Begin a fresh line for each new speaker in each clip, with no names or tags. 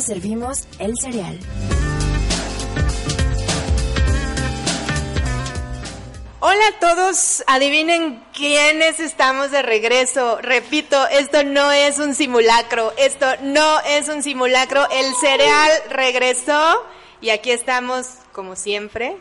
Servimos el cereal.
Hola a todos, adivinen quiénes estamos de regreso. Repito, esto no es un simulacro, esto no es un simulacro. El cereal regresó y aquí estamos, como siempre,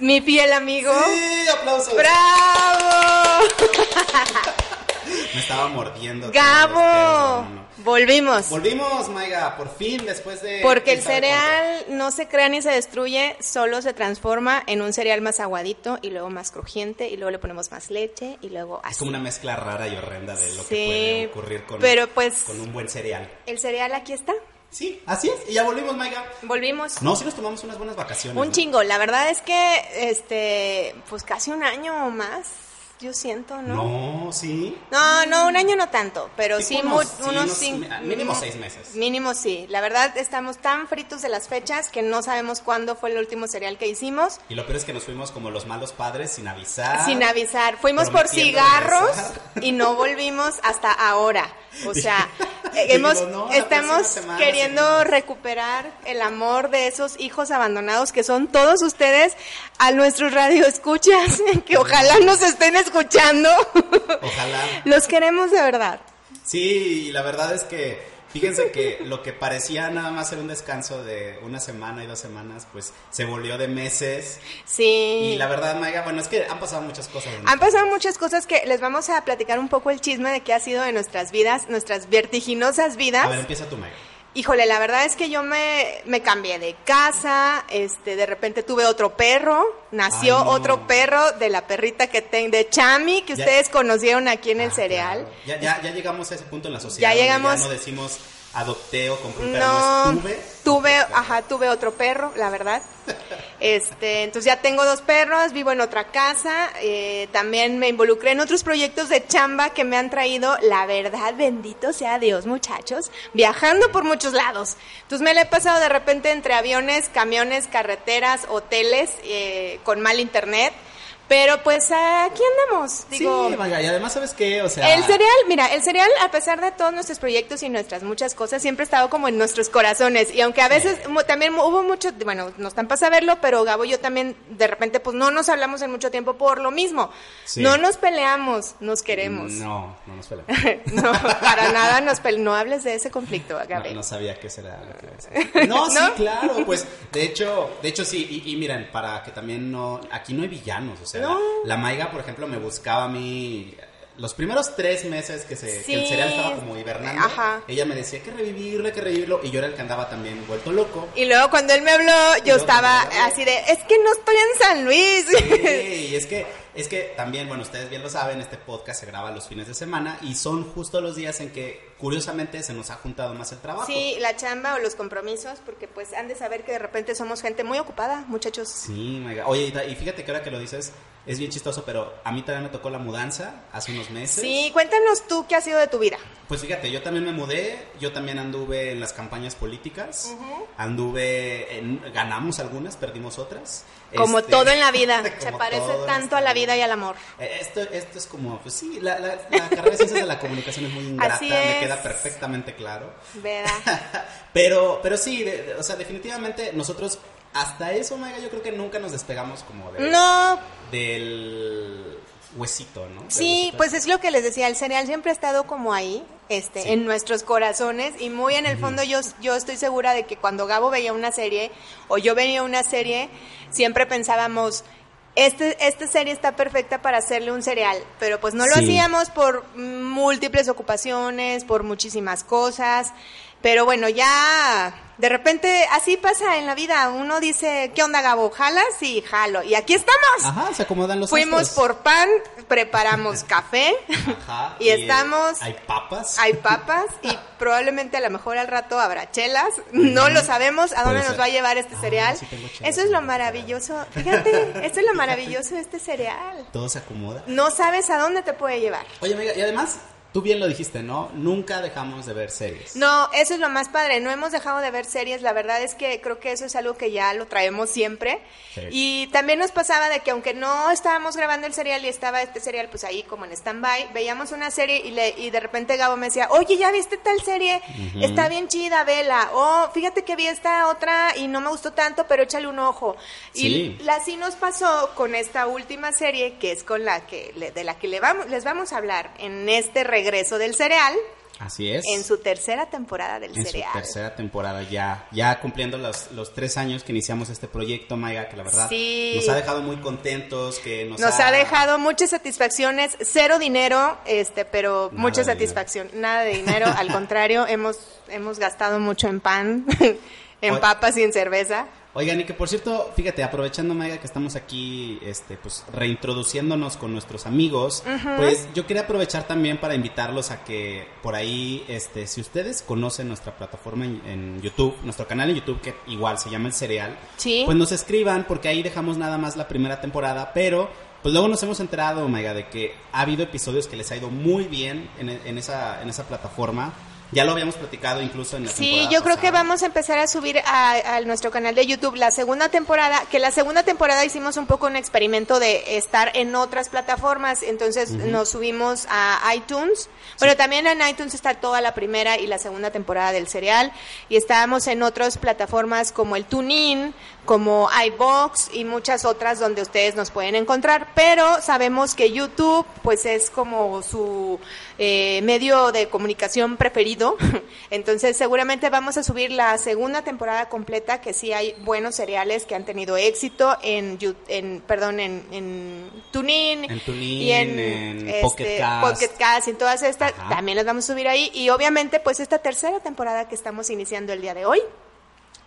mi fiel amigo.
Sí, aplausos.
¡Bravo!
Me estaba mordiendo.
Gabo, volvimos.
Volvimos, Maiga, por fin, después de...
Porque el cereal no se crea ni se destruye, solo se transforma en un cereal más aguadito y luego más crujiente y luego le ponemos más leche y luego así.
Es como una mezcla rara y horrenda de lo
Sí,
que puede ocurrir con,
pero pues-
con un buen cereal.
El cereal aquí está.
Sí, así es. Y ya volvimos, Maiga.
Volvimos.
No, sí nos tomamos unas buenas vacaciones.
Un
¿no?
chingo, la verdad es que, este, pues casi un año o más, yo siento, ¿no?
No, sí.
No, no, un año no tanto, pero sí,
unos- sí,
unos, cinco-
mi- mínimo seis meses.
Mínimo sí. La verdad estamos tan fritos de las fechas que no sabemos cuándo fue el último cereal que hicimos.
Y lo peor es que nos fuimos como los malos padres sin avisar.
Sin avisar. Fuimos por cigarros
regresar.
y no volvimos hasta ahora. O sea, eh, hemos,
"No, la
estamos
semana
queriendo
seguimos".
recuperar el amor de esos hijos abandonados que son todos ustedes a nuestros radioescuchas, que ojalá nos estén escuchando.
Ojalá.
Los queremos de verdad.
Sí, y la verdad es que fíjense que lo que parecía nada más ser un descanso de una semana y dos semanas, pues se volvió de meses.
Sí.
Y la verdad, Maiga, bueno, es que han pasado muchas cosas.
Han pasado muchas cosas que les vamos a platicar un poco el chisme de qué ha sido de nuestras vidas, nuestras vertiginosas vidas.
A ver, empieza tu Maiga.
Híjole, la verdad es que yo me, me cambié de casa, este, de repente tuve otro perro, nació
Ay, no.
otro perro de la perrita que tengo, de Chami, que
Ya-
ustedes conocieron aquí en el
Ah,
cereal.
claro. Ya, ya, ya llegamos a ese punto en la sociedad.
Ya
donde
llegamos-
Ya no decimos adopté o compré un perro,
No,
no es tuve.
ajá, tuve otro perro, la verdad. Este, entonces ya tengo dos perros, vivo en otra casa, eh, también me involucré en otros proyectos de chamba que me han traído, la verdad, bendito sea Dios, muchachos, viajando por muchos lados. Entonces me la he pasado de repente entre aviones, camiones, carreteras, hoteles, eh, con mal internet, pero pues aquí andamos, digo.
sí, Maiga, y además, ¿sabes qué? O sea...
El cereal, mira, el cereal, a pesar de todos nuestros proyectos y nuestras muchas cosas, siempre ha estado como en nuestros corazones. Y aunque a veces también hubo mucho, bueno, no están para saberlo, pero Gabo y yo también, de repente, pues no nos hablamos en mucho tiempo por lo mismo.
Sí.
No nos peleamos, nos queremos.
No, no nos peleamos.
No, para nada nos peleamos. No hables de ese conflicto,
No,
Gabriel.
no sabía qué será lo que iba a decir. No, sí,
¿No?
claro, pues de hecho, de hecho sí, y, y miren, para que también no, aquí no hay villanos, o sea,
No.
la, la Maiga, por ejemplo, me buscaba a mí los primeros tres meses que, se, que el cereal estaba como hibernando,
Ajá.
ella me decía que revivirlo, que revivirlo, y yo era el que andaba también vuelto loco.
Y luego cuando él me habló, yo estaba
habló.
así de, es que no estoy en San Luis.
Sí, y es que, es que también, bueno, ustedes bien lo saben, este podcast se graba los fines de semana y son justo los días en que, curiosamente, se nos ha juntado más el trabajo.
Sí, la chamba o los compromisos, porque pues han de saber que de repente somos gente muy ocupada, muchachos.
Sí, mega. Oye, y fíjate que ahora que lo dices, es bien chistoso, pero a mí también me tocó la mudanza hace unos meses.
Sí, cuéntanos tú qué ha sido de tu vida.
Pues fíjate, yo también me mudé, yo también anduve en las campañas políticas, anduve, en, ganamos algunas, perdimos otras.
Como
Este,
todo en la vida, se parece tanto a la vida y al amor.
Eh, Esto, esto es como, pues sí, la, la, la carrera de ciencias de la comunicación es muy ingrata,
Así
me queda perfectamente claro.
¿Verdad?
pero, pero sí, de- de- o sea, definitivamente nosotros hasta eso, Maiga, yo creo que nunca nos despegamos como de,
No,
del huesito, ¿no?
Sí,
huesito.
pues es lo que les decía, el cereal siempre ha estado como ahí, este,
Sí.
en nuestros corazones y muy en el fondo yo, yo estoy segura de que cuando Gabo veía una serie o yo veía una serie, siempre pensábamos, este, esta serie está perfecta para hacerle un cereal, pero pues no lo
Sí.
hacíamos por múltiples ocupaciones, por muchísimas cosas, pero bueno, ya de repente así pasa en la vida, uno dice, ¿qué onda Gabo? ¿Jalas? Sí, jalo, y aquí estamos.
Ajá, se acomodan los
Fuimos
astros.
por pan, preparamos café
Ajá,
y estamos,
Hay papas.
hay papas y probablemente a lo mejor al rato habrá chelas. No lo sabemos a dónde nos
ser.
va a llevar este
Ah,
cereal.
sí tengo chelas
Eso es lo maravilloso. Fíjate, eso es lo maravilloso de este cereal.
Todo se acomoda.
No sabes a dónde te puede llevar.
Oye, amiga, y además, tú bien lo dijiste, ¿no? Nunca dejamos de ver series.
No, eso es lo más padre, no hemos dejado de ver series, la verdad es que creo que eso es algo que ya lo traemos siempre.
Sí.
Y también nos pasaba de que aunque no estábamos grabando el serial y estaba este serial pues ahí como en stand-by, veíamos una serie y, le, y de repente Gabo me decía, oye, ¿ya viste tal serie? Está bien chida, vela. Oh, fíjate que vi esta otra y no me gustó tanto, pero échale un ojo.
Sí.
Y así nos pasó con esta última serie, que es con la que de la que le vamos, les vamos a hablar en este regreso del cereal,
Así es.
en su tercera temporada del
En su
cereal.
tercera temporada ya, ya cumpliendo los, los tres años que iniciamos este proyecto, Maiga, que la verdad
Sí.
nos ha dejado muy contentos, que nos,
Nos ha dejado muchas satisfacciones, cero dinero, este, pero
Nada
mucha satisfacción, nada de dinero, al contrario, hemos hemos gastado mucho en pan, en papas y en cerveza.
Oigan, y que por cierto, fíjate, aprovechando, Maiga, que estamos aquí, este, pues, reintroduciéndonos con nuestros amigos, pues, yo quería aprovechar también para invitarlos a que por ahí, este, si ustedes conocen nuestra plataforma en, en YouTube, nuestro canal en YouTube, que igual se llama El Cereal,
Sí.
pues nos escriban, porque ahí dejamos nada más la primera temporada, pero, pues luego nos hemos enterado, Maiga, de que ha habido episodios que les ha ido muy bien en, en esa, en esa plataforma. Ya lo habíamos platicado incluso en la
Sí,
temporada
yo creo que vamos a empezar a subir a, a nuestro canal de YouTube la segunda temporada, que la segunda temporada hicimos un poco un experimento de estar en otras plataformas, entonces nos subimos a iTunes, pero también en iTunes está toda la primera y la segunda temporada del serial, y estábamos en otras plataformas como el TuneIn, como iBox y muchas otras donde ustedes nos pueden encontrar, pero sabemos que YouTube pues es como su eh, medio de comunicación preferido, entonces seguramente vamos a subir la segunda temporada completa que sí hay buenos cereales que han tenido éxito en, en perdón en, en TuneIn
En TuneIn,
y en,
en
este,
Pocket Cast.
Pocket Cast y todas estas
Ajá.
también las vamos a subir ahí y obviamente pues esta tercera temporada que estamos iniciando el día de hoy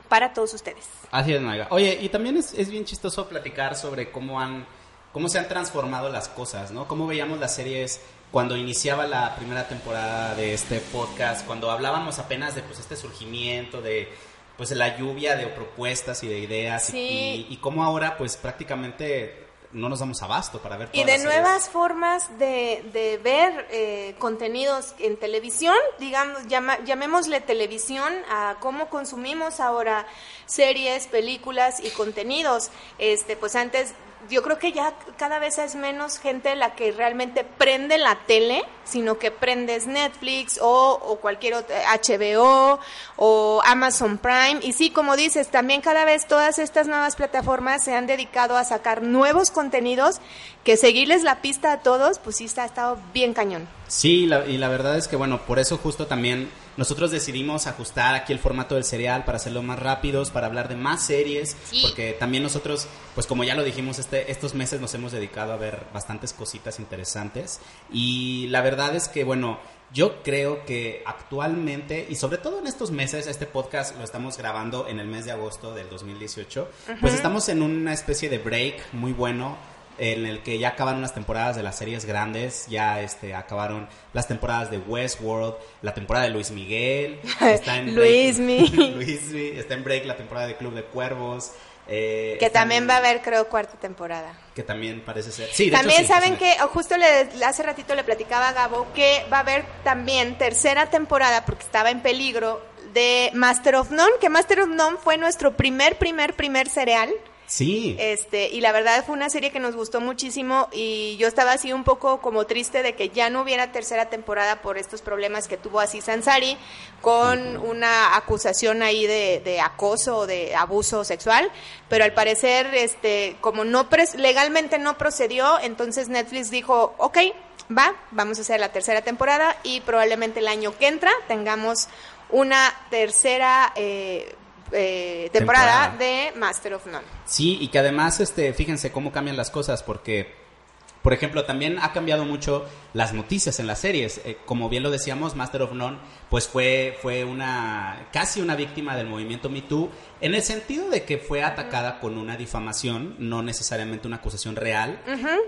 para todos ustedes.
Así es, Maiga. Oye, y también es, es bien chistoso platicar sobre cómo han cómo se han transformado las cosas, ¿no? Cómo veíamos las series cuando iniciaba la primera temporada de este podcast, cuando hablábamos apenas de pues este surgimiento de pues la lluvia de propuestas y de ideas y-
Sí.
y, y cómo ahora pues prácticamente no nos damos abasto para ver
Y
todas
de
las series.
nuevas formas de, de ver eh, contenidos en televisión, digamos, llama- llamémosle televisión a cómo consumimos ahora series, películas y contenidos. Este, pues antes, yo creo que ya cada vez es menos gente la que realmente prende la tele, sino que prendes Netflix o, cualquier otro, HBO o Amazon Prime. Y sí, como dices, también cada vez todas estas nuevas plataformas se han dedicado a sacar nuevos contenidos que seguirles la pista a todos, pues sí, está, ha estado bien cañón.
Sí, la- y la verdad es que, bueno, por eso justo también nosotros decidimos ajustar aquí el formato del serial para hacerlo más rápidos, para hablar de más series,
Sí.
porque también nosotros, pues como ya lo dijimos, este, estos meses nos hemos dedicado a ver bastantes cositas interesantes y la verdad es que, bueno, yo creo que actualmente, y sobre todo en estos meses, este podcast lo estamos grabando en el mes de agosto del 2018, pues estamos en una especie de break muy bueno en el que ya acabaron las temporadas de las series grandes, ya este acabaron las temporadas de Westworld, la temporada de Luis Miguel, está en break-
Luismi.
Luismi, está en break la temporada de Club de Cuervos, eh,
Que también
en-
va a haber, creo, cuarta temporada.
que también parece ser. Sí, de hecho
También
sí,
saben que, oh, justo le, hace ratito le platicaba a Gabo que va a haber también tercera temporada, porque estaba en peligro, de Master of None, que Master of None fue nuestro primer, primer, primer cereal.
Sí.
Este, y la verdad fue una serie que nos gustó muchísimo y yo estaba así un poco como triste de que ya no hubiera tercera temporada por estos problemas que tuvo así Sansari con una acusación ahí de, de acoso o de abuso sexual, pero al parecer, este, como no pres- legalmente no procedió, entonces Netflix dijo, ok, va, vamos a hacer la tercera temporada y probablemente el año que entra tengamos una tercera eh, eh, temporada,
Temporada.
de Master of None.
Sí, y que además, este, fíjense cómo cambian las cosas, porque, por ejemplo, también ha cambiado mucho las noticias en las series. Eh, como bien lo decíamos, Master of None, pues fue, fue una, casi una víctima del movimiento Me Too, en el sentido de que fue atacada con una difamación, no necesariamente una acusación real,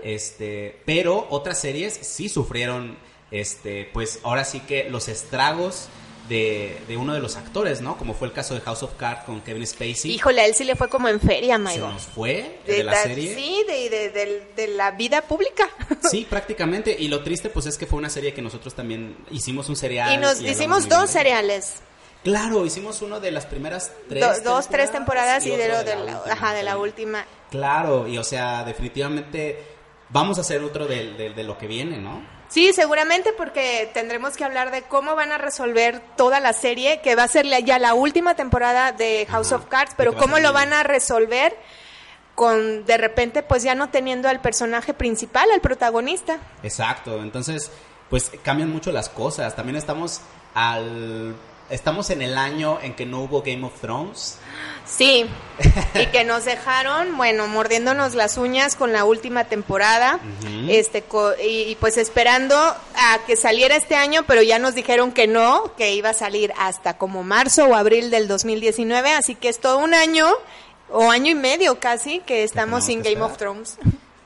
este, pero otras series sí sufrieron, este, pues ahora sí que los estragos de, de uno de los actores, ¿no? Como fue el caso de House of Cards con Kevin Spacey.
Híjole, a él sí le fue como en feria,
Se
Maigo.
nos fue de, la serie.
Sí, de, de- de- de la vida pública.
Sí, prácticamente. Y lo triste, pues, es que fue una serie que nosotros también hicimos un serial.
y nos hicimos dos
de-
seriales.
Claro, hicimos uno de las primeras tres.
Do- dos, tres temporadas y, de lo de la,
última.
ajá, de la última.
Claro, y o sea, definitivamente vamos a hacer otro de, de- de lo que viene, ¿no?
Sí, seguramente porque tendremos que hablar de cómo van a resolver toda la serie, que va a ser ya la última temporada de House
Ajá,
of Cards, pero cómo lo van a resolver con de repente pues ya no teniendo al personaje principal, al protagonista.
Exacto, entonces, pues cambian mucho las cosas. También estamos al. Estamos en el año en que no hubo Game of Thrones.
Sí, y que nos dejaron, bueno, mordiéndonos las uñas con la última temporada, este, co- y, y pues esperando a que saliera este año, pero ya nos dijeron que no, que iba a salir hasta como marzo o abril del 2019, así que es todo un año o año y medio casi que estamos sin Game of. Thrones.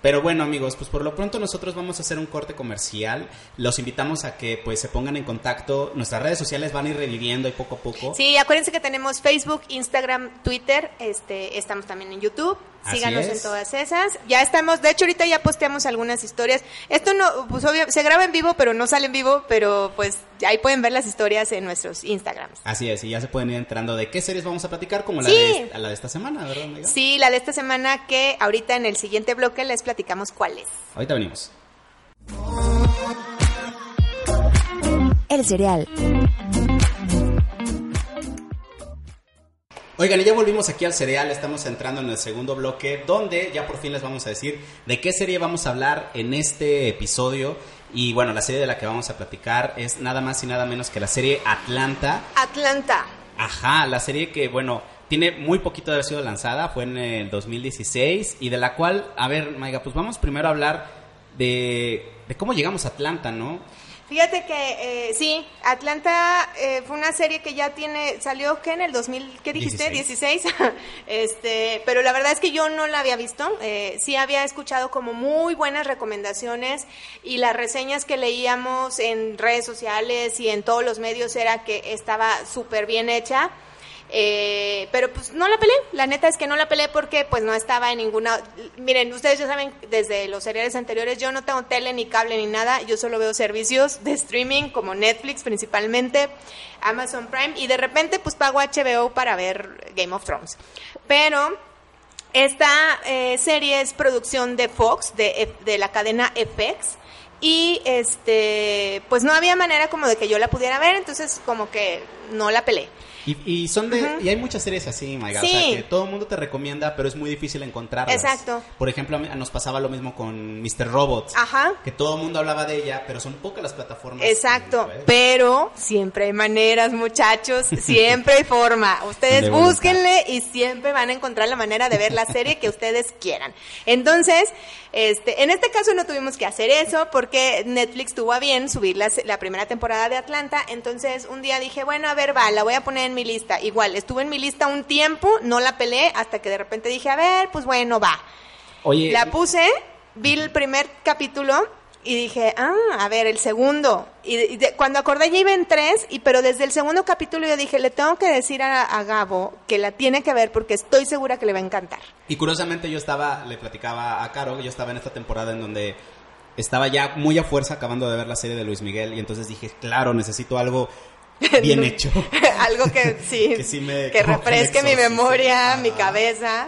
Pero bueno, amigos, pues por lo pronto nosotros vamos a hacer un corte comercial. Los invitamos a que pues se pongan en contacto. Nuestras redes sociales van a ir reviviendo y poco a poco.
Sí, acuérdense que tenemos Facebook, Instagram, Twitter, este, estamos también en YouTube.
Así
Síganos
es.
en todas esas. Ya estamos, de hecho ahorita ya posteamos algunas historias. Esto no, pues obvio, se graba en vivo, pero no sale en vivo, pero pues ahí pueden ver las historias en nuestros Instagrams.
Así es, y ya se pueden ir enterando de qué series vamos a platicar, como la,
Sí.
de, la de esta semana, ¿verdad, amiga?
Sí, la de esta semana que ahorita en el siguiente bloque les platicamos cuál es.
Ahorita venimos.
El cereal.
Oigan, y ya volvimos aquí al cereal, estamos entrando en el segundo bloque, donde ya por fin les vamos a decir de qué serie vamos a hablar en este episodio. Y bueno, la serie de la que vamos a platicar es nada más y nada menos que la serie Atlanta.
Atlanta.
Ajá, la serie que, bueno, tiene muy poquito de haber sido lanzada, fue en el 2016, y de la cual, a ver, Maiga, pues vamos primero a hablar de, de cómo llegamos a Atlanta, ¿no?
Fíjate que eh, sí, Atlanta eh, fue una serie que ya tiene, salió que en el 2000, ¿qué dijiste? 16. este, pero la verdad es que yo no la había visto. Eh, sí había escuchado como muy buenas recomendaciones y las reseñas que leíamos en redes sociales y en todos los medios era que estaba súper bien hecha. Eh, pero pues no la peleé, la neta es que no la peleé porque pues no estaba en ninguna... Miren, ustedes ya saben, desde los seriales anteriores, yo no tengo tele ni cable ni nada, yo solo veo servicios de streaming como Netflix principalmente, Amazon Prime y de repente pues pago HBO para ver Game of Thrones. Pero esta eh, serie es producción de Fox, de, de la cadena FX. Y este, pues no había manera como de que yo la pudiera ver, entonces como que no la peleé.
Y, y son de, y hay muchas series así, Maiga, o
Sí.
sea, que todo el mundo te recomienda, pero es muy difícil encontrarlas.
Exacto.
Por ejemplo, nos pasaba lo mismo con Mr. Robot,
Ajá.
que todo el mundo hablaba de ella, pero son pocas las plataformas.
Exacto, pero siempre hay maneras, muchachos, siempre hay forma. Ustedes búsquenle y siempre van a encontrar la manera de ver la serie que ustedes quieran. Entonces, este, en este caso no tuvimos que hacer eso porque Netflix tuvo a bien subir la, la primera temporada de Atlanta. Entonces, un día dije, bueno, a ver, va, la voy a poner en mi lista. Igual, estuve en mi lista un tiempo, no la peleé hasta que de repente dije, a ver, pues bueno, va.
Oye,
La puse, vi el primer capítulo y dije, ah, a ver, el segundo. Y, y de- cuando acordé ya iba en tres, y, pero desde el segundo capítulo yo dije, le tengo que decir a, a Gabo que la tiene que ver porque estoy segura que le va a encantar.
Y curiosamente yo estaba, le platicaba a Caro, yo estaba en esta temporada en donde estaba ya muy a fuerza acabando de ver la serie de Luis Miguel y entonces dije, claro, necesito algo bien hecho.
Algo que sí,
Que sí me-
que
como que me
refresque mi memoria, mi cabeza.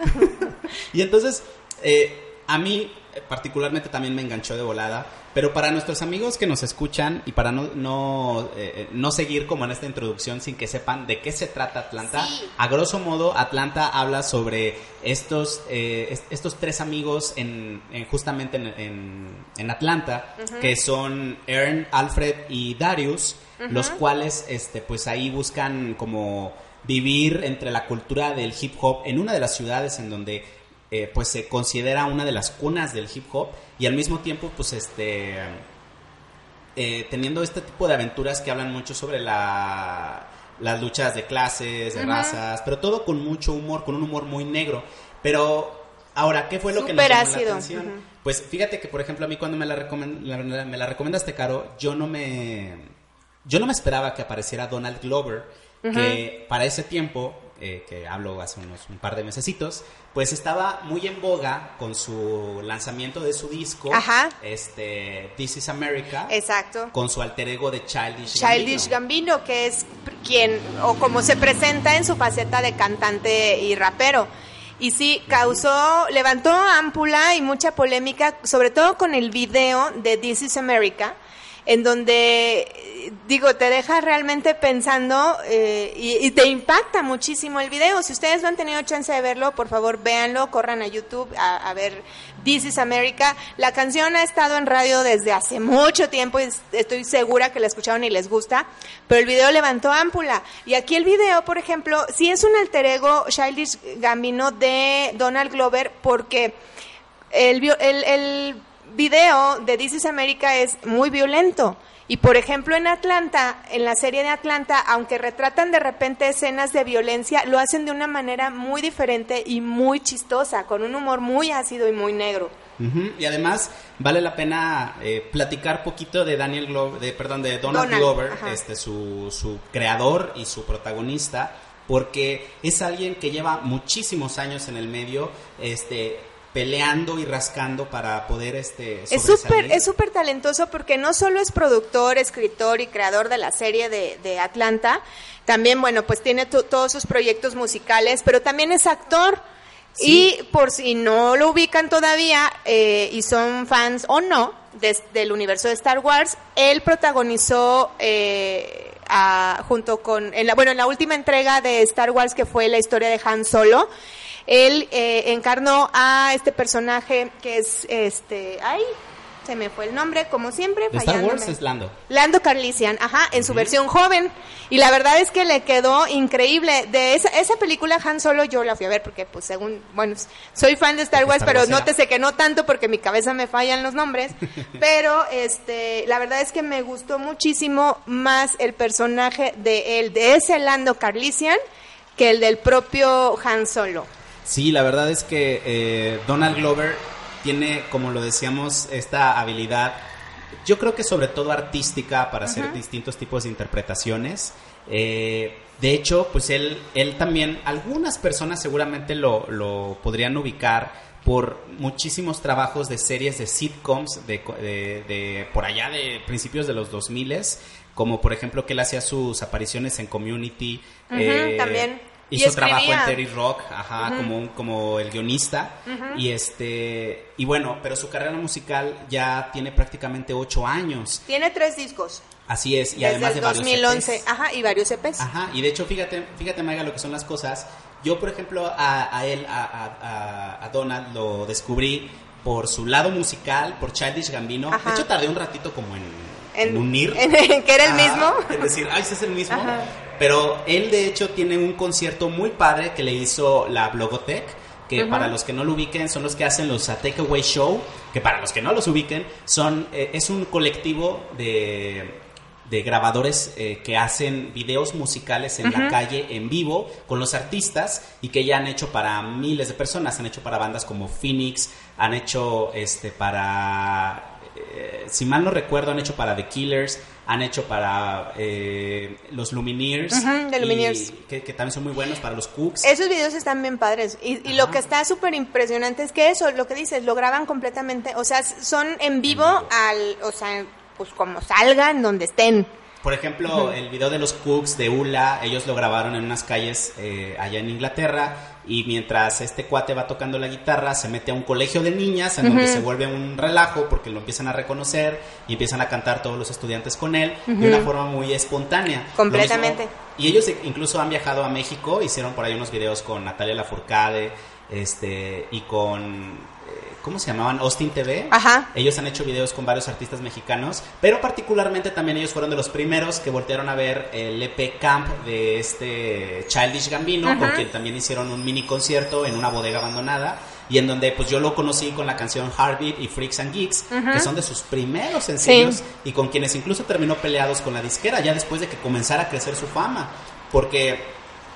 Y entonces, eh, a mí eh, particularmente también me enganchó de volada, pero para nuestros amigos que nos escuchan y para no, no, eh, no seguir como en esta introducción sin que sepan de qué se trata Atlanta,
Sí.
a grosso modo Atlanta habla sobre estos, eh, est- estos tres amigos en, en- justamente en, en- en Atlanta, que son Ern, Alfred y Darius, los cuales este, pues ahí buscan como vivir entre la cultura del hip hop en una de las ciudades en donde eh, pues se considera una de las cunas del hip hop y al mismo tiempo pues este eh, teniendo este tipo de aventuras que hablan mucho sobre la, las luchas de clases, de razas, pero todo con mucho humor, con un humor muy negro. Pero ahora, ¿qué fue lo que nos llamó la atención? Pues fíjate que, por ejemplo, a mí cuando me la- me la recomendaste, Caro, yo no me yo no me esperaba que apareciera Donald Glover, que para ese tiempo, eh, que hablo hace unos un par de mesecitos, pues estaba muy en boga con su lanzamiento de su disco,
Ajá.
este This is America,
Exacto.
con su alter ego de Childish,
Childish Gambino, que es quien, o como se presenta en su faceta de cantante y rapero. Y sí, causó, levantó ámpula y mucha polémica, sobre todo con el video de This is America, en donde, digo, te deja realmente pensando eh, y, y te impacta muchísimo el video. Si ustedes no han tenido chance de verlo, por favor, véanlo, corran a YouTube a, a ver This is America. La canción ha estado en radio desde hace mucho tiempo y es- estoy segura que la escucharon y les gusta, pero el video levantó ámpula. Y aquí el video, por ejemplo, sí es un alter ego Childish Gambino de Donald Glover porque el, el, el video de This is America es muy violento. Y por ejemplo en Atlanta, en la serie de Atlanta, aunque retratan de repente escenas de violencia, lo hacen de una manera muy diferente y muy chistosa, con un humor muy ácido y muy negro.
Ujú, Y además vale la pena eh, platicar poquito de Daniel Glover, de, perdón, de Donald,
Donald,
Glover,
ajá.
este, su, su creador y su protagonista, porque es alguien que lleva muchísimos años en el medio, este, peleando y rascando para poder, este,
Es súper es súper talentoso porque no solo es productor, escritor y creador de la serie de, de Atlanta, también, bueno, pues tiene to- todos sus proyectos musicales, pero también es actor.
Sí.
Y por si no lo ubican todavía eh, y son fans o no des- del universo de Star Wars, él protagonizó eh, a- junto con, en la, bueno, en la última entrega de Star Wars que fue la historia de Han Solo, él eh, encarnó a este personaje que es este, ay, se me fue el nombre, como siempre,
De Star. Wars es Lando.
Lando Carlisian, ajá, en su versión joven. Y la verdad es que le quedó increíble. De esa, esa película Han Solo yo la fui a ver porque, pues, según, bueno, soy fan de Star Wars,
Star
pero
Wars era.
nótese que no tanto porque mi cabeza me fallan los nombres. pero, este, la verdad es que me gustó muchísimo más el personaje de él, de ese Lando Carlisian, que el del propio Han Solo.
Sí, la verdad es que eh, Donald Glover tiene, como lo decíamos, esta habilidad, yo creo que sobre todo artística para hacer distintos tipos de interpretaciones. Eh, de hecho, pues él, él también, algunas personas seguramente lo, lo podrían ubicar por muchísimos trabajos de series de sitcoms de, de- de por allá de principios de los 2000 como por ejemplo que él hacía sus apariciones en Community. Eh,
también.
Hizo trabajo en
escribía.
Terry Rock, ajá, como, un- como el guionista. Y este y bueno, pero su carrera musical ya tiene prácticamente ocho años.
Tiene tres discos.
Así es, y
desde
además de varios
2011,
EPs.
ajá, y varios EPs.
Ajá, y de hecho, fíjate, fíjate, Maiga, lo que son las cosas. Yo, por ejemplo, a, a él, a, a- a- Donald, lo descubrí por su lado musical, por Childish Gambino.
Ajá.
De hecho, tardé un ratito como en,
En-
en unir.
en- que era el mismo.
En decir, ay, ese es el mismo.
Ajá.
Pero él, de hecho, tiene un concierto muy padre que le hizo la Blogotech. Que para los que no lo ubiquen son los que hacen los a Takeaway Show. Que para los que no los ubiquen son eh, es un colectivo de, de grabadores eh, que hacen videos musicales en la calle en vivo con los artistas y que ya han hecho para miles de personas. Han hecho para bandas como Phoenix, han hecho este para eh, si mal no recuerdo, han hecho para The Killers, han hecho para eh, los Lumineers, y
Lumineers.
que, que también son muy buenos para los Cooks.
Esos videos están bien padres. Y, y lo que está súper impresionante es que eso, lo que dices, lo graban completamente. O sea, son en vivo,
vivo.
al, o sea, pues como salgan, donde estén.
Por ejemplo, el video de los Cooks de Ula, ellos lo grabaron en unas calles eh, allá en Inglaterra y mientras este cuate va tocando la guitarra se mete a un colegio de niñas en donde se vuelve un relajo porque lo empiezan a reconocer y empiezan a cantar todos los estudiantes con él de una forma muy espontánea.
Completamente.
mismo- y ellos incluso han viajado a México, hicieron por ahí unos videos con Natalia Lafourcade este, y con... ¿Cómo se llamaban? Austin TV.
Ajá.
Ellos han hecho videos con varios artistas mexicanos, pero particularmente también ellos fueron de los primeros que voltearon a ver el EP Camp de este Childish Gambino, con quien también hicieron un mini concierto en una bodega abandonada y en donde pues yo lo conocí con la canción Heartbeat y Freaks and Geeks, que son de sus primeros sencillos
Sí.
y con quienes incluso terminó peleados con la disquera ya después de que comenzara a crecer su fama, porque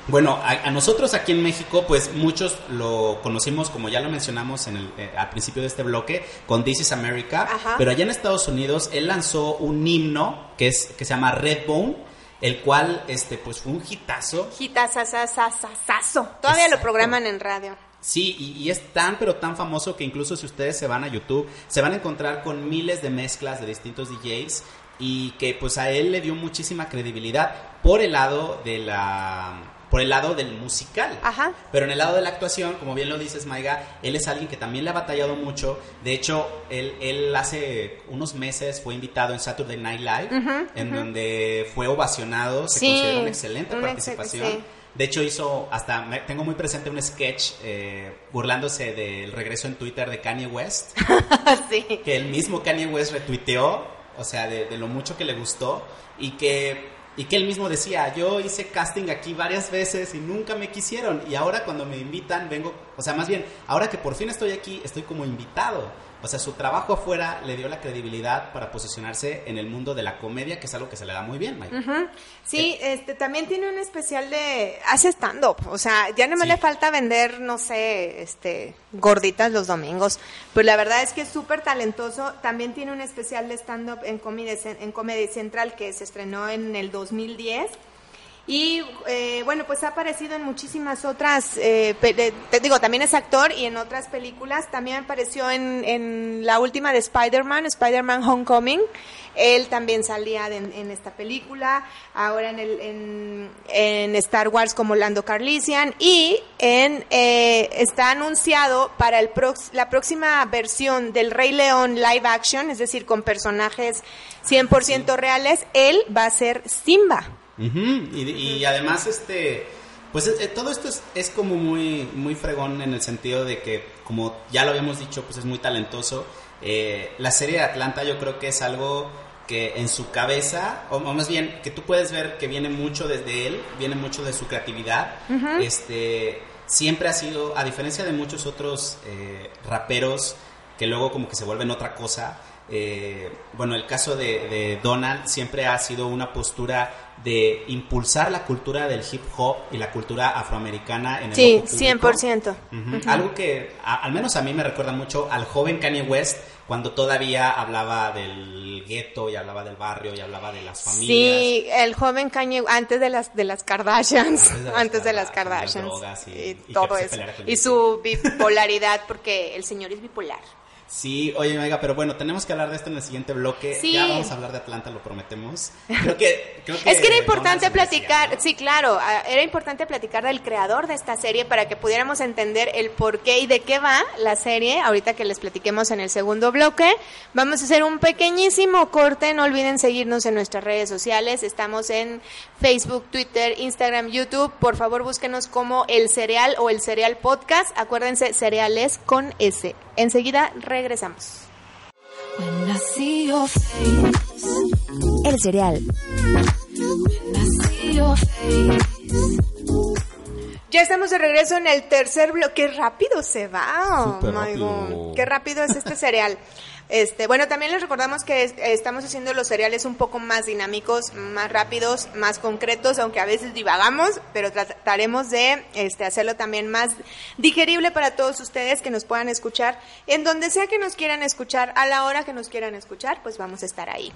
Bueno, a, nosotros aquí en México, pues muchos lo conocimos, como ya lo mencionamos en el, eh, al principio de este bloque, con This is America. Pero allá en Estados Unidos, él lanzó un himno que, es, que se llama Redbone, el cual, este, pues fue un hitazo.
Hitazazazazazo. Todavía lo programan en radio.
Sí, y, y, es tan pero tan famoso que incluso si ustedes se van a YouTube, se van a encontrar con miles de mezclas de distintos DJs y que pues a él le dio muchísima credibilidad por el lado de la por el lado del musical.
Ajá.
Pero en el lado de la actuación, como bien lo dices, Maiga, él es alguien que también le ha batallado mucho. De hecho, él, él hace unos meses fue invitado en Saturday Night Live, en donde fue ovacionado, se consideró una excelente participación. De hecho, hizo hasta, tengo muy presente un sketch eh, burlándose del regreso en Twitter de Kanye West.
sí.
Que el mismo Kanye West retuiteó, o sea, de lo mucho que le gustó y que y que él mismo decía, yo hice casting aquí varias veces y nunca me quisieron. Y ahora cuando me invitan, vengo, o sea, más bien, ahora que por fin estoy aquí, estoy como invitado. O sea, su trabajo afuera le dio la credibilidad para posicionarse en el mundo de la comedia, que es algo que se le da muy bien, Mike.
Sí, eh, este también tiene un especial de hace stand up, o sea, ya no me le falta vender, no sé, este gorditas los domingos, pero la verdad es que es súper talentoso. También tiene un especial de stand up en Comedy en Comedy Central que se estrenó en el 2010 y eh, bueno, pues ha aparecido en muchísimas otras, eh, te digo, también es actor y en otras películas. También apareció en, en la última de Spider-Man, Spider-Man Homecoming. Él también salía en, esta película, ahora en, el, en, Star Wars como Lando Carlisian y en, eh, está anunciado para el la próxima versión del Rey León live action, es decir, con personajes 100% reales, él va a ser Simba
y, además, este, pues eh, todo esto es, como muy, muy fregón en el sentido de que, como ya lo habíamos dicho, pues es muy talentoso. Eh, la serie de Atlanta yo creo que es algo que en su cabeza, o, más bien que tú puedes ver que viene mucho desde él, viene mucho de su creatividad. Este siempre ha sido, a diferencia de muchos otros eh, raperos que luego como que se vuelven otra cosa. bueno, el caso de Donald siempre ha sido una postura de impulsar la cultura del hip hop y la cultura afroamericana en el
Sí, 100%.
Algo que al menos a mí me recuerda mucho al joven Kanye West cuando todavía hablaba del gueto y hablaba del barrio y hablaba de las familias.
Sí, el joven Kanye antes de las de las Kardashians, antes de las, Kardashians y, todo eso. Y su bipolaridad porque el señor es bipolar.
Sí, oye, Mega, pero bueno, tenemos que hablar de esto en el siguiente bloque. Sí. Ya vamos a hablar de Atlanta, lo prometemos. Creo que, creo que
es que era importante platicar, sí, claro, era importante platicar del creador de esta serie para que pudiéramos entender el por qué y de qué va la serie. Ahorita que les platiquemos en el segundo bloque, vamos a hacer un pequeñísimo corte. No olviden seguirnos en nuestras redes sociales. Estamos en Facebook, Twitter, Instagram, YouTube. Por favor, búsquenos como El Cereal o El Cereal Podcast. Acuérdense, cereales con S. Enseguida regresamos.
El cereal.
Ya estamos de regreso en el tercer bloque. Qué rápido se va. Oh Qué rápido es este cereal. Este, bueno, también les recordamos que estamos haciendo los cereales un poco más dinámicos, más rápidos, más concretos, aunque a veces divagamos, pero trataremos de este, hacerlo también más digerible para todos ustedes que nos puedan escuchar en donde sea que nos quieran escuchar, a la hora que nos quieran escuchar, pues vamos a estar ahí.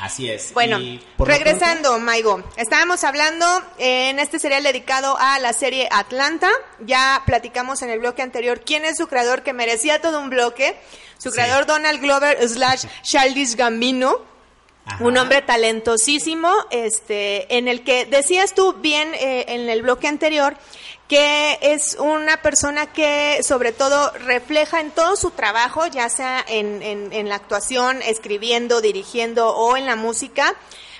Así es.
Bueno, regresando, Maigo, estábamos hablando en este serial dedicado a la serie Atlanta. Ya platicamos en el bloque anterior quién es su creador que merecía todo un bloque. Su creador Donald Glover slash Gambino. Un hombre talentosísimo, este, en el que decías tú bien eh, en el bloque anterior que es una persona que sobre todo refleja en todo su trabajo, ya sea en, en la actuación, escribiendo, dirigiendo o en la música,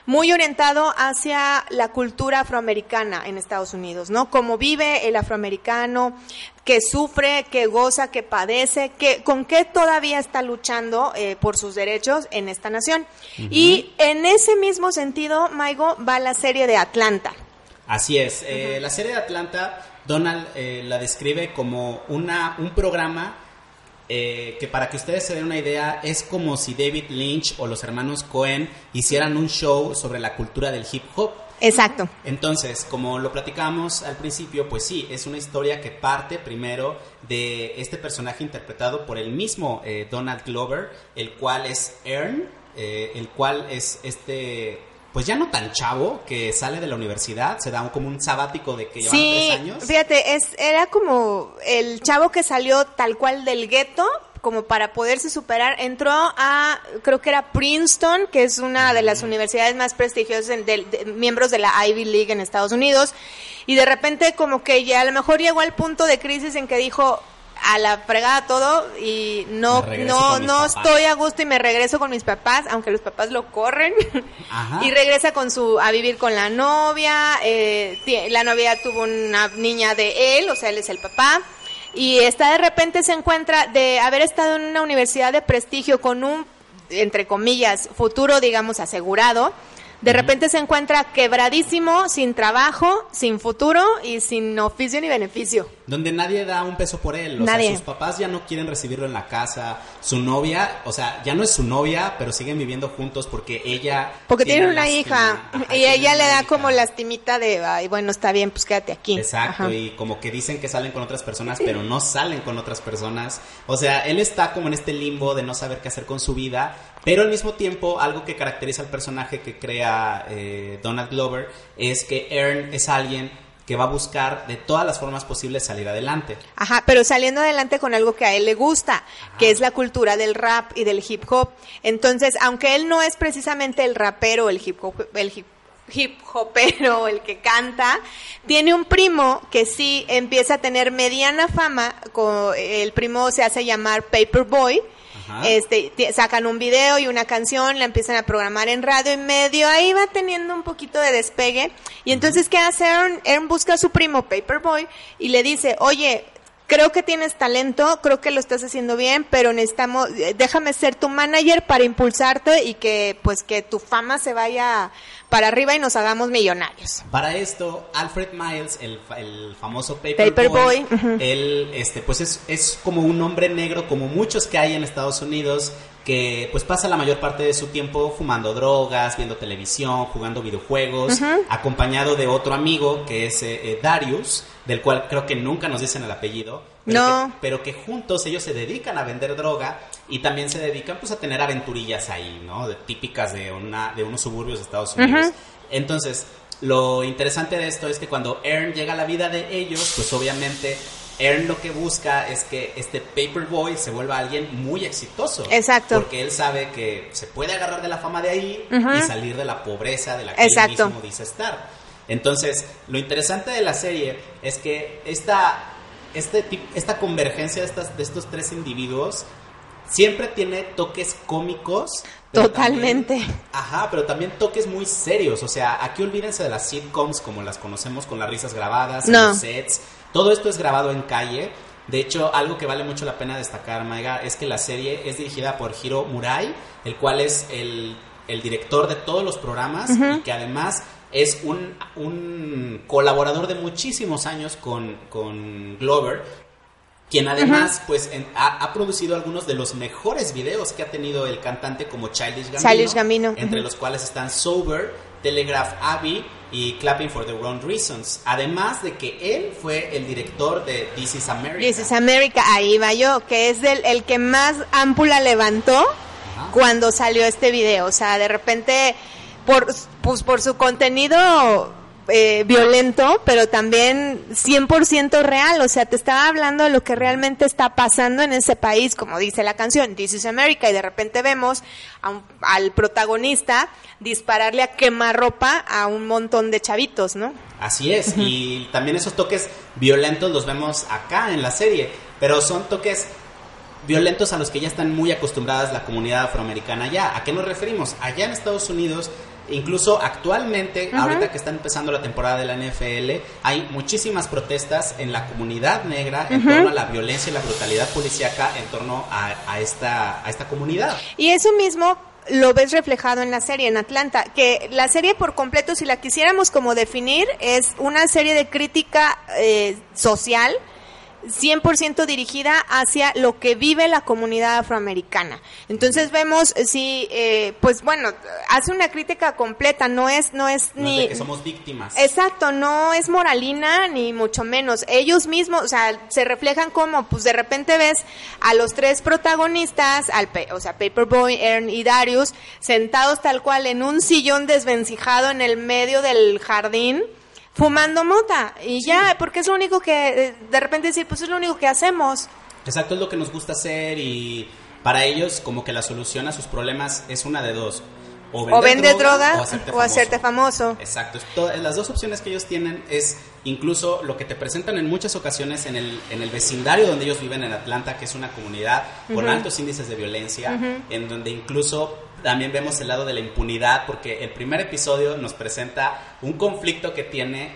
muy orientado hacia la cultura afroamericana en Estados Unidos, ¿no? Cómo vive el afroamericano, que sufre, que goza, que padece, que con qué todavía está luchando eh, por sus derechos en esta nación. Y en ese mismo sentido, Maigo, va la serie de Atlanta.
Así es, eh, la serie de Atlanta, Donald eh, la describe como una, un programa eh, que para que ustedes se den una idea, es como si David Lynch o los hermanos Cohen hicieran un show sobre la cultura del hip hop.
Exacto.
Entonces, como lo platicamos al principio, pues sí, es una historia que parte primero de este personaje interpretado por el mismo eh, Donald Glover, el cual es Ern, eh, el cual es este pues ya no tan chavo, que sale de la universidad, se da un, como un sabático de que lleva
Sí,
tres años.
fíjate, es, era como el chavo que salió tal cual del gueto, como para poderse superar, entró a, creo que era Princeton, que es una de las universidades más prestigiosas, del- de- miembros de la Ivy League en Estados Unidos, y de repente como que ya a lo mejor llegó al punto de crisis en que dijo a la fregada todo y no no no
papás.
estoy a gusto y me regreso con mis papás aunque los papás lo corren
Ajá.
y regresa con su a vivir con la novia eh, la novia tuvo una niña de él o sea él es el papá y está de repente se encuentra de haber estado en una universidad de prestigio con un entre comillas futuro digamos asegurado de repente se encuentra quebradísimo sin trabajo sin futuro y sin oficio ni beneficio
Donde nadie da un peso por él. O
Nadie.
sea, sus papás ya no quieren recibirlo en la casa. Su novia, o sea, ya no es su novia, pero siguen viviendo juntos porque ella.
porque tiene una hija
Ajá,
y ella le da
hija.
como lastimita de ay bueno está bien pues quédate aquí
Exacto,
Ajá.
y como que dicen que salen con otras personas, pero no salen con otras personas. O sea, él está como en este limbo de no saber qué hacer con su vida, pero al mismo tiempo algo que caracteriza al personaje que crea eh, Donald Glover es que Ern es alguien que va a buscar de todas las formas posibles salir adelante.
Ajá, pero saliendo adelante con algo que a él le gusta, que es la cultura del rap y del hip hop. Entonces, aunque él no es precisamente el rapero, el hip hop, el hip hip hopero, el que canta, tiene un primo que sí empieza a tener mediana fama, el primo se hace llamar Paperboy,
Ajá.
este, sacan un video y una canción, la empiezan a programar en radio y medio, ahí va teniendo un poquito de despegue. Y entonces, ¿qué hace Aaron? Aaron busca a su primo Paperboy y le dice, oye, creo que tienes talento, creo que lo estás haciendo bien, pero necesitamos, eh, déjame ser tu manager para impulsarte y que, pues, que tu fama se vaya para arriba y nos hagamos millonarios.
Para esto, Alfred Miles, el, el famoso Paperboy,
Paperboy, ujú.
él, este, pues es, es como un hombre negro, como muchos que hay en Estados Unidos, que pues pasa la mayor parte de su tiempo fumando drogas, viendo televisión, jugando videojuegos, acompañado de otro amigo que es eh, eh, Darius, del cual creo que nunca nos dicen el apellido. Pero
No.
que- pero que juntos ellos se dedican a vender droga y también se dedican pues a tener aventurillas ahí, ¿no? De- típicas de una de unos suburbios de Estados Unidos. Entonces, lo interesante de esto es que cuando Ern llega a la vida de ellos, pues obviamente Ern lo que busca es que este Paperboy se vuelva alguien muy exitoso.
Exacto.
Porque él sabe que se puede agarrar de la fama de ahí y salir de la pobreza de la que
Exacto.
él mismo dice estar. Entonces, lo interesante de la serie es que esta, este, esta convergencia de, estas, de estos tres individuos siempre tiene toques cómicos.
Totalmente.
también- ajá, pero también toques muy serios. O sea, aquí olvídense de las sitcoms como las conocemos con las risas grabadas,
No.
los sets. Todo esto es grabado en calle. De hecho, algo que vale mucho la pena destacar, Maiga, es que la serie es dirigida por Hiro Murai, el cual es el, el director de todos los programas y que además es un, un colaborador de muchísimos años con, con Glover, quien además pues en- ha, ha producido algunos de los mejores videos que ha tenido el cantante como Childish Gambino,
Childish Gambino,
entre los cuales están Sober, Telegraph Abbey y Clapping for the Wrong Reasons. Además de que él fue el director de This is America.
This is America, ahí va yo, que es el, el que más ámpula levantó cuando salió este video. O sea, de repente, por, pues, por su contenido eh, violento, pero también 100% real. O sea, te estaba hablando de lo que realmente está pasando en ese país, como dice la canción, This is America, y de repente vemos a un- al protagonista dispararle a quemarropa a un montón de chavitos, ¿no?
Así es, y también esos toques violentos los vemos acá en la serie, pero son toques violentos a los que ya están muy acostumbradas la comunidad afroamericana allá. ¿A qué nos referimos? Allá en Estados Unidos, incluso actualmente, ahorita que está empezando la temporada de la NFL, hay muchísimas protestas en la comunidad negra en torno a la violencia y la brutalidad policíaca en torno a, a esta, a esta comunidad.
Y eso mismo lo ves reflejado en la serie en Atlanta, que la serie por completo, si la quisiéramos como definir, es una serie de crítica eh, social 100% dirigida hacia lo que vive la comunidad afroamericana. Entonces vemos, eh, sí, eh, pues bueno, hace una crítica completa, no es, no es
No
ni...
es de que somos víctimas.
Exacto, no es moralina ni mucho menos. Ellos mismos, o sea, se reflejan como, pues de repente ves a los tres protagonistas, al, o sea, Paperboy, Ern y Darius, sentados tal cual en un sillón desvencijado en el medio del jardín, fumando mota. Y ya, porque es lo único que, eh, de repente decir, pues es lo único que hacemos.
Exacto, es lo que nos gusta hacer y para ellos como que la solución a sus problemas es una de dos.
O vender droga
o hacerte
o hacerte famoso.
Exacto, las dos opciones que ellos tienen es incluso lo que te presentan en muchas ocasiones en el, en el vecindario donde ellos viven en Atlanta, que es una comunidad con altos índices de violencia, en donde incluso también vemos el lado de la impunidad, porque el primer episodio nos presenta un conflicto que tiene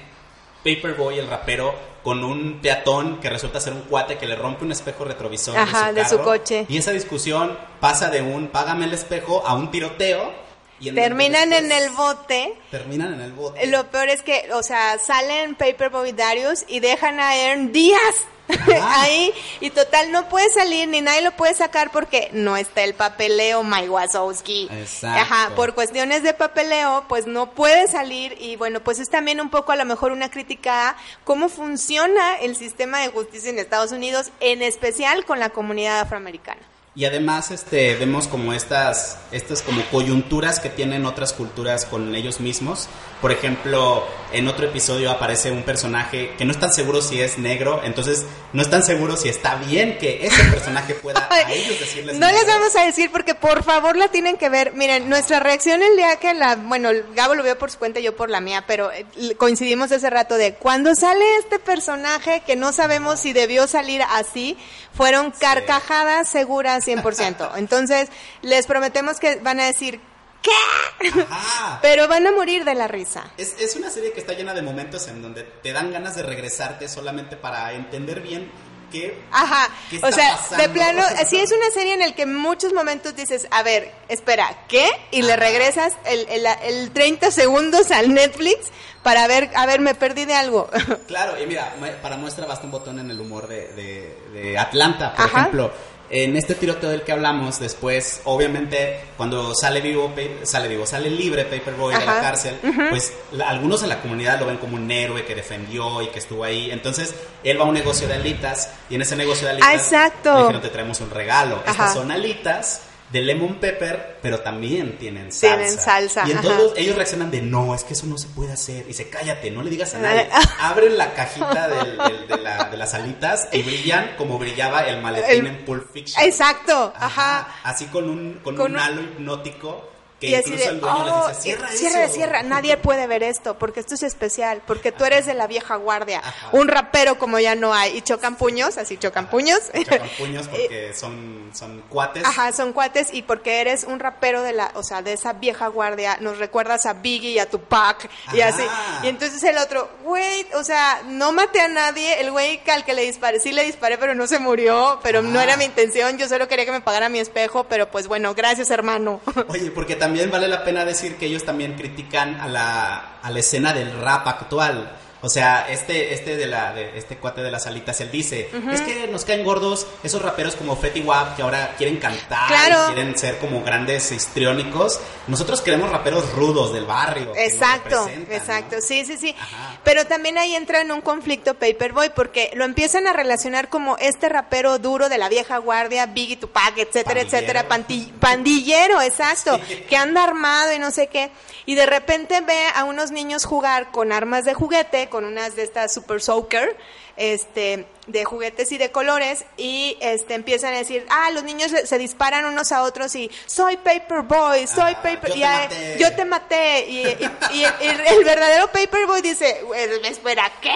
Paperboy, el rapero, con un peatón que resulta ser un cuate que le rompe un espejo retrovisor
Ajá,
de,
de
su,
coche.
Y esa discusión pasa de un págame el espejo a un tiroteo. Y en donde
Terminan en el bote.
Terminan en el bote.
Lo peor es que, o sea, salen Paperboy Darius y dejan a Ern días Ahí y total no puede salir ni nadie lo puede sacar porque no está el papeleo Mike Wazowski.
Exacto.
Ajá, por cuestiones de papeleo pues no puede salir y bueno, pues es también un poco a lo mejor una crítica a cómo funciona el sistema de justicia en Estados Unidos, en especial con la comunidad afroamericana.
Y además este vemos como estas estas como coyunturas que tienen otras culturas con ellos mismos. Por ejemplo, en otro episodio aparece un personaje que no están seguros si es negro, entonces no están seguros si está bien que ese personaje pueda a ellos decirles
No les vamos a decir porque por favor la tienen que ver. Miren, nuestra reacción el día que la, bueno, Gabo lo vio por su cuenta y yo por la mía, pero eh, coincidimos hace rato de cuando sale este personaje que no sabemos si debió salir así, fueron carcajadas seguras 100%. Entonces, les prometemos que van a decir, ¿qué?
Ajá.
Pero van a morir de la risa.
Es, es una serie que está llena de momentos en donde te dan ganas de regresarte solamente para entender bien qué
Ajá,
¿Qué
o sea,
pasando?
de plano, sí es una serie en el que muchos momentos dices, a ver, espera, ¿qué? Y le regresas el, el, el 30 segundos al Netflix para ver, a ver, me perdí de algo.
Claro, y mira, para muestra basta un botón en el humor de, de- de Atlanta, por
Ajá.
ejemplo. En este tiroteo del que hablamos, después, obviamente, cuando sale vivo, sale vivo, sale libre Paperboy de la
Ajá.
cárcel, pues la- algunos en la comunidad lo ven como un héroe que defendió y que estuvo ahí. Entonces, él va a un negocio de alitas y en ese negocio de alitas
Ah, exacto.
le dijeron, te traemos un regalo.
Ajá.
Estas son alitas de lemon pepper, pero también tienen salsa.
Tienen salsa,
Y
ajá.
entonces ellos reaccionan de no, es que eso no se puede hacer. Y se cállate, no le digas a nadie. Abren la cajita del- del- de, la- de las alitas y brillan como brillaba el maletín
El-
en Pulp Fiction.
Exacto, ajá.
Así con un, con un- halo hipnótico que
Y
incluso
de,
el dueño
oh,
les dice, cierra
cierra,
eso.
cierra, nadie puede ver esto, porque esto es especial, porque tú eres de la vieja guardia,
Ajá.
un rapero como ya no hay, y chocan puños, así chocan puños.
Chocan puños porque son, son cuates.
Ajá, son cuates y porque eres un rapero de la, o sea, de esa vieja guardia, nos recuerdas a Biggie y a Tupac y
Ajá.
así. Y entonces el otro, güey, o sea, no maté a nadie, el güey que al que le disparé, sí le disparé, pero no se murió, pero no
Ajá.
era mi intención, yo solo quería que me pagara mi espejo, pero pues bueno, gracias hermano.
Oye, porque también vale la pena decir que ellos también critican a la, a la escena del rap actual. O sea, este, este de la, de este cuate de las alitas, él dice, es que nos caen gordos esos raperos como Fetty Wap que ahora quieren cantar,
Claro.
y quieren ser como grandes histriónicos. Nosotros queremos raperos rudos del barrio.
Exacto, exacto,
¿no?
sí, sí, sí.
Ajá.
Pero también ahí entra en un conflicto Paperboy porque lo empiezan a relacionar como este rapero duro de la vieja guardia, Biggie Tupac, etcétera,
Pandillero.
etcétera, panti- pandillero, exacto, que anda armado y no sé qué. Y de repente ve a unos niños jugar con armas de juguete, con unas de estas Super Soaker, este, de juguetes y de colores, y este empiezan a decir, ah, los niños se, se disparan unos a otros y soy Paperboy, soy
Ah,
Paper,
yo
y
te maté.
yo te maté. Y, y- y el, el verdadero Paperboy dice, "Eh, espera, ¿qué?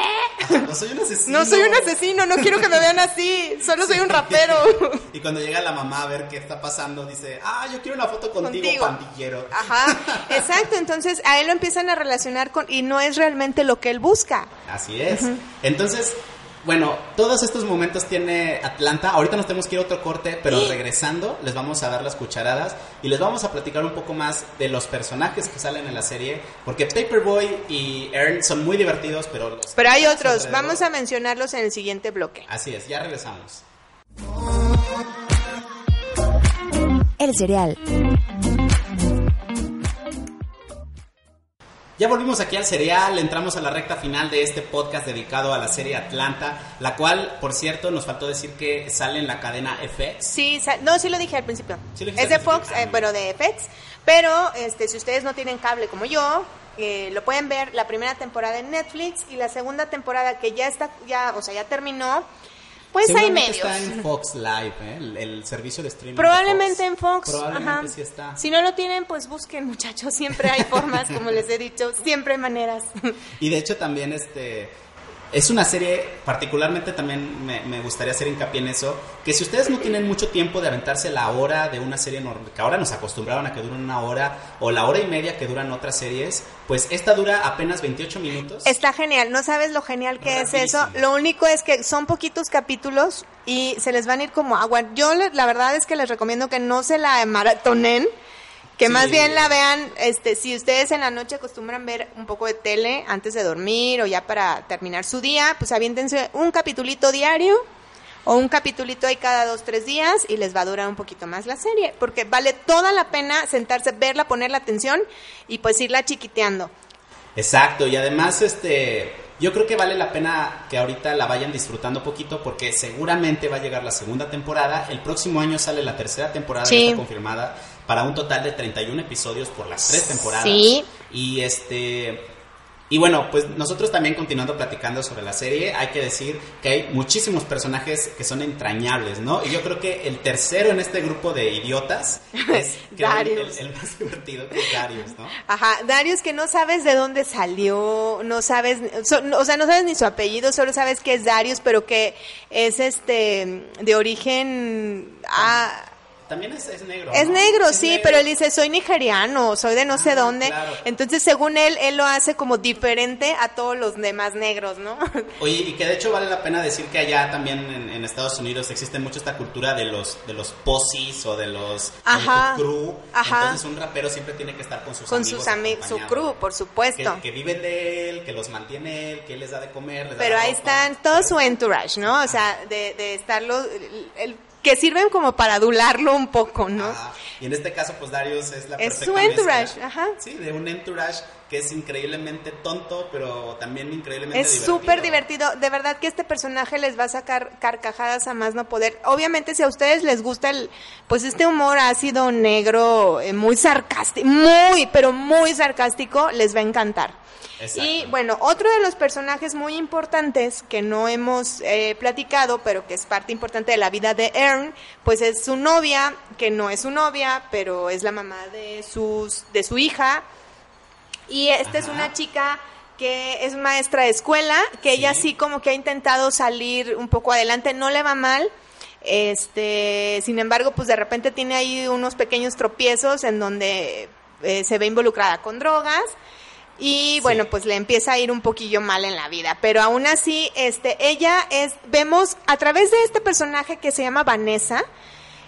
No soy un asesino.
No soy un asesino, no quiero que me vean así, solo soy un rapero.
Y cuando llega la mamá a ver qué está pasando, dice, ah, yo quiero una foto contigo,
Contigo.
pandillero.
Ajá, exacto, entonces a él lo empiezan a relacionar con, y no es realmente lo que él busca.
Así es. Entonces, Bueno, todos estos momentos tiene Atlanta. Ahorita nos tenemos que ir a otro corte, pero regresando les vamos a dar las cucharadas y les vamos a platicar un poco más de los personajes que salen en la serie, porque Paperboy y Earl son muy divertidos, pero... los
Pero hay otros, vamos a mencionarlos en el siguiente bloque.
Así es, ya regresamos.
El cereal.
Ya volvimos aquí al serial, entramos a la recta final de este podcast dedicado a la serie Atlanta, la cual, por cierto, nos faltó decir que sale en la cadena FX.
Sí, no, sí lo dije al principio.
Sí
es de. Fox,
Ah,
eh, bueno, de FX. Pero este, si ustedes no tienen cable como yo, eh, lo pueden ver la primera temporada en Netflix y la segunda temporada que ya está, ya, o sea, ya terminó. Pues hay medios.
está en Fox Live, ¿eh? el, el servicio de streaming. de
Probablemente en Fox.
Probablemente
ajá.
sí está.
Si no lo tienen, pues busquen, muchachos. Siempre hay formas, como les he dicho. Siempre hay maneras.
Y de hecho también este es una serie, particularmente también me, me gustaría hacer hincapié en eso, que si ustedes no tienen mucho tiempo de aventarse la hora de una serie normal, que ahora nos acostumbraron a que duren una hora, o la hora y media que duran otras series, pues esta dura apenas 28 minutos.
Está genial. No sabes lo genial que es eso. Lo único es que son poquitos capítulos y se les van a ir como agua. Yo la verdad es que les recomiendo que no se la maratonen. Que
Sí.
más bien la vean, este, si ustedes en la noche acostumbran ver un poco de tele antes de dormir o ya para terminar su día, pues aviéntense un capitulito diario o un capitulito ahí cada dos, tres días y les va a durar un poquito más la serie, porque vale toda la pena sentarse, verla, poner la atención y pues irla chiquiteando.
Exacto, y además este yo creo que vale la pena que ahorita la vayan disfrutando poquito porque seguramente va a llegar la segunda temporada, el próximo año sale la tercera temporada
Sí.
ya está confirmada para un total de 31 episodios por las tres temporadas.
Sí.
Y este y bueno, pues nosotros también continuando platicando sobre la serie, hay que decir que hay muchísimos personajes que son entrañables, ¿no? Y yo creo que el tercero en este grupo de idiotas es el,
Darius.
el más divertido que es Darius, ¿no?
Ajá, Darius que no sabes de dónde salió, no sabes, so- o sea, no sabes ni su apellido, solo sabes que es Darius, pero que es este de origen ah,
También es, es negro.
es
¿no?
negro,
Es
sí,
negro.
pero él dice, soy nigeriano, soy de no sé
Ah,
dónde.
claro.
Entonces, según él, él lo hace como diferente a todos los demás negros, ¿no?
Oye, y que de hecho vale la pena decir que allá también en, en Estados Unidos existe mucho esta cultura de los de los posis o de los
Ajá,
de tu crew.
ajá.
Entonces un rapero siempre tiene que estar con sus
Con
amigos.
sus amigos, su crew, por supuesto.
Que, que viven de él, que los mantiene él, que él les da de comer. les
Pero ahí
ropa.
están todo su entourage, ¿no? O sea, de, de estarlo, el- el- que sirven como para adularlo un poco, ¿no?
Y en este caso, pues Darius es la
Es
perfecta
su entourage,
mezcla.
ajá.
Sí, de un entourage que es increíblemente tonto, pero también increíblemente
Es
divertido.
súper divertido. De verdad que este personaje les va a sacar carcajadas a más no poder. Obviamente, si a ustedes les gusta el, pues este humor ácido, negro, eh, muy sarcástico, muy, pero muy sarcástico, les va a encantar.
Exacto.
Y bueno, otro de los personajes muy importantes que no hemos eh, platicado, pero que es parte importante de la vida de Ern, pues es su novia, que no es su novia, pero es la mamá de sus, de su hija. Y esta es una chica que es maestra de escuela, que ella
Sí.
sí como que ha intentado salir un poco adelante, no le va mal. Este, sin embargo, pues de repente tiene ahí unos pequeños tropiezos en donde eh, se ve involucrada con drogas y bueno, pues le empieza a ir un poquillo mal en la vida, pero aún así este ella es vemos a través de este personaje que se llama Vanessa,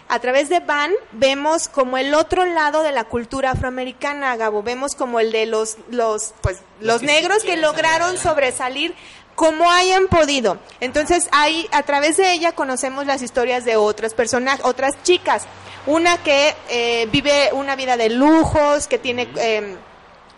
a través de Van vemos como el otro lado de la cultura afroamericana, Gabo, vemos como el de los los pues
Los
los
que sí
negros que lograron sobresalir como hayan podido. Entonces, ahí a través de ella conocemos las historias de otras personas, otras chicas. Una que eh, vive una vida de lujos, que tiene eh,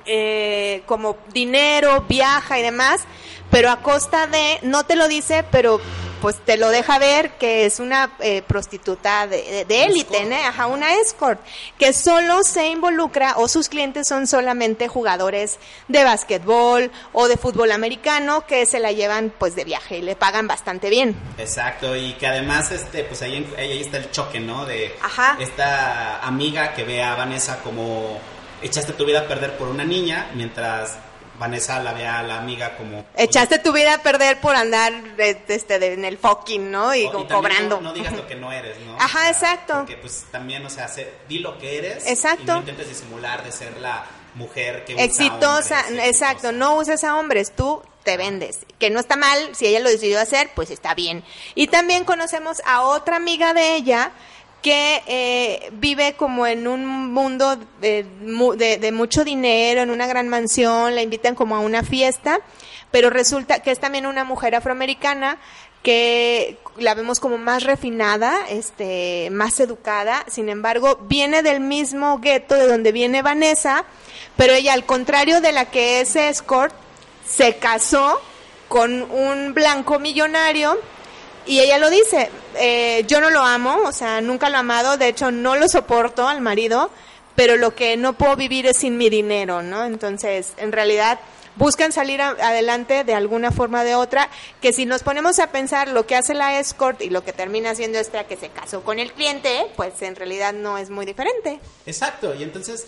eh, como dinero, viaja y demás, pero a costa de, no te lo dice, pero pues te lo deja ver que es una eh, prostituta de, de- élite. ¿no? Ajá, una escort, que solo se involucra o sus clientes son solamente jugadores de básquetbol o de fútbol americano que se la llevan pues de viaje y le pagan bastante bien.
Exacto, y que además, este, pues ahí, en- ahí está el choque, ¿no? De
Ajá.
esta amiga que ve a Vanessa como echaste tu vida a perder por una niña, mientras Vanessa la ve a la amiga como...
Echaste tu vida a perder por andar este, de- en el fucking, ¿no? Y,
O-
como
también
cobrando.
No, no digas lo que no eres, ¿no?
Ajá, exacto.
Porque pues también, o sea, sé- di lo que eres.
Exacto.
Y no intentes disimular de ser la mujer que usa
Exitosa,
hombres,
exacto, no uses a hombres, tú te vendes. Que no está mal, si ella lo decidió hacer, pues está bien. Y también conocemos a otra amiga de ella que eh, vive como en un mundo de, de, mucho dinero, en una gran mansión, la invitan como a una fiesta, pero resulta que es también una mujer afroamericana que la vemos como más refinada, este, más educada, sin embargo, viene del mismo gueto de donde viene Vanessa, pero ella, al contrario de la que es escort, se casó con un blanco millonario y ella lo dice, eh, yo no lo amo, o sea, nunca lo he amado, de hecho no lo soporto al marido, pero lo que no puedo vivir es sin mi dinero, ¿no? Entonces, en realidad buscan salir adelante de alguna forma o de otra, que si nos ponemos a pensar lo que hace la escort y lo que termina haciendo esta que se casó con el cliente, pues en realidad no es muy diferente.
Exacto, y entonces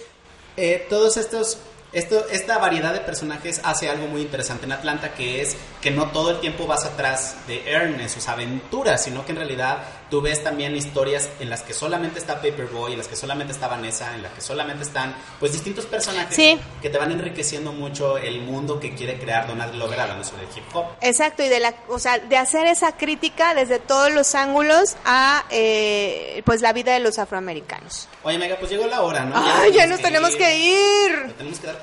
eh, todos estos esto, esta variedad de personajes hace algo muy interesante en Atlanta, que es que no todo el tiempo vas atrás de Ernest, sus aventuras, sino que en realidad tú ves también historias en las que solamente está Paperboy, en las que solamente está Vanessa, en las que solamente están pues distintos personajes que te van enriqueciendo mucho el mundo que quiere crear Donald Glover hablando sobre el hip hop.
Exacto, y de la, o sea, de hacer esa crítica desde todos los ángulos a eh, pues la vida de los afroamericanos.
Oye, Mega, pues llegó la hora, ¿no?
Ya, ya nos tenemos que ir.
tenemos que dar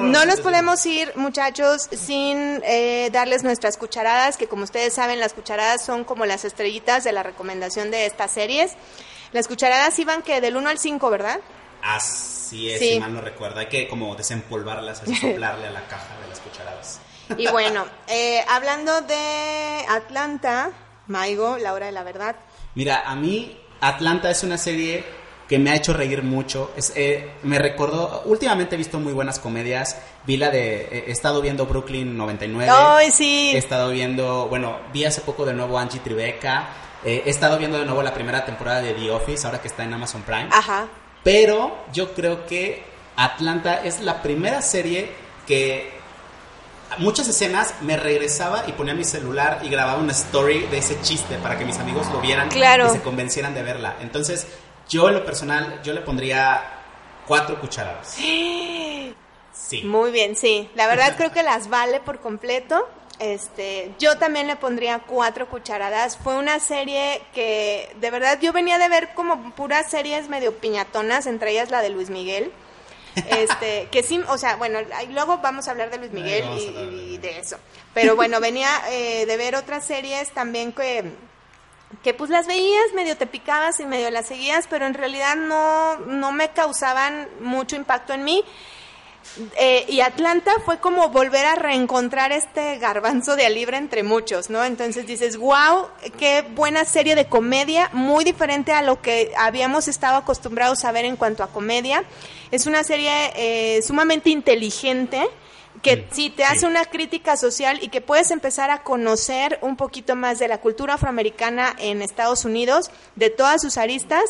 no nos podemos ir, muchachos, sin eh, darles nuestras cucharadas, que como ustedes saben, las cucharadas son como las estrellitas de la recomendación de estas series. Las cucharadas iban que del 1 al 5, ¿verdad?
Así es, si mal no recuerdo. Hay que como desempolvarlas, así soplarle a la caja de las cucharadas.
Y bueno, eh, hablando de Atlanta, Maigo, la hora de la verdad.
Mira, a mí Atlanta es una serie que me ha hecho reír mucho. Es, eh, me recordó, últimamente he visto muy buenas comedias. Vi la de, eh, he estado viendo Brooklyn 99.
¡Ay, sí!
He estado viendo, bueno, vi hace poco de nuevo Angie Tribeca. Eh, he estado viendo de nuevo la primera temporada de The Office, ahora que está en Amazon Prime.
Ajá.
Pero yo creo que Atlanta es la primera serie que muchas escenas me regresaba y ponía mi celular y grababa una story de ese chiste para que mis amigos lo vieran
claro.
y se convencieran de verla. Entonces, yo en lo personal, yo le pondría cuatro cucharadas.
Sí. Muy bien, sí. La verdad creo que las vale por completo. Este, yo también le pondría cuatro cucharadas. Fue una serie que de verdad yo venía de ver como puras series medio piñatonas, entre ellas la de Luis Miguel. Este, que sí, o sea, bueno, luego vamos a hablar de Luis Miguel y, de eso. Pero bueno, venía eh, de ver otras series también que que pues las veías, medio te picabas y medio las seguías, pero en realidad no, no me causaban mucho impacto en mí. Eh, y Atlanta fue como volver a reencontrar este garbanzo de libre entre muchos, ¿no? Entonces dices, wow, qué buena serie de comedia, muy diferente a lo que habíamos estado acostumbrados a ver en cuanto a comedia. Es una serie eh, sumamente inteligente, que sí te hace una crítica social y que puedes empezar a conocer un poquito más de la cultura afroamericana en Estados Unidos, de todas sus aristas.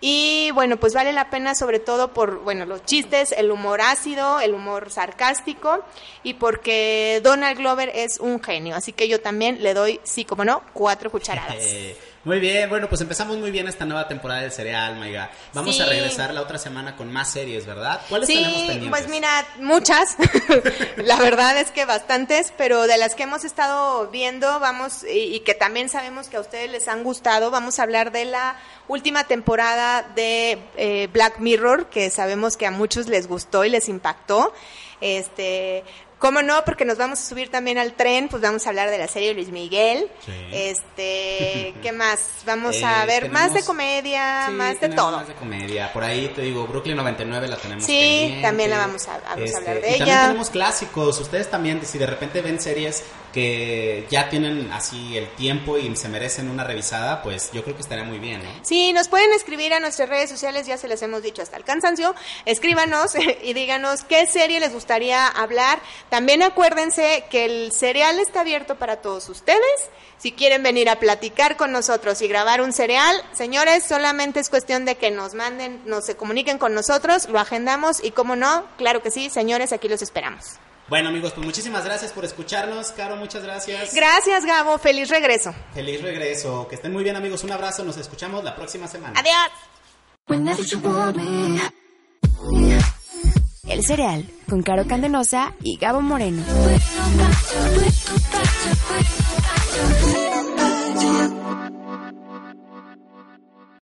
Y bueno, pues vale la pena sobre todo por, bueno, los chistes, el humor ácido, el humor sarcástico y porque Donald Glover es un genio. Así que yo también le doy, sí, como no, cuatro cucharadas.
Muy bien, bueno, pues empezamos muy bien esta nueva temporada del cereal, Maiga. Vamos a regresar la otra semana con más series, ¿verdad? ¿Cuáles tenemos pendientes?
Pues mira, muchas. la verdad es que bastantes, pero de las que hemos estado viendo, vamos, y, que también sabemos que a ustedes les han gustado, vamos a hablar de la última temporada de eh, Black Mirror, que sabemos que a muchos les gustó y les impactó. Este, ¿Cómo no? Porque nos vamos a subir también al tren, pues vamos a hablar de la serie Luis Miguel. Este, ¿qué más? Vamos a eh, ver más de comedia, más de todo.
Más de comedia. Por ahí te digo, Brooklyn 99 la tenemos.
Sí, también la vamos a, vamos a hablar
este,
de
y
ella.
También tenemos clásicos. Ustedes también, si de repente ven series que ya tienen así el tiempo y se merecen una revisada, pues yo creo que estaría muy bien.
Sí, nos pueden escribir a nuestras redes sociales, ya se les hemos dicho hasta el cansancio. Escríbanos y díganos qué serie les gustaría hablar. También acuérdense que el cereal está abierto para todos ustedes. Si quieren venir a platicar con nosotros y grabar un cereal, señores, solamente es cuestión de que nos manden, nos se comuniquen con nosotros, lo agendamos y como no, claro que sí, señores, aquí los esperamos.
Bueno, amigos, pues muchísimas gracias por escucharnos. Caro, muchas gracias.
Gracias, Gabo. Feliz regreso.
Feliz regreso. Que estén muy bien, amigos. Un abrazo. Nos escuchamos la próxima semana.
Adiós.
El cereal con Caro Candenosa y Gabo Moreno.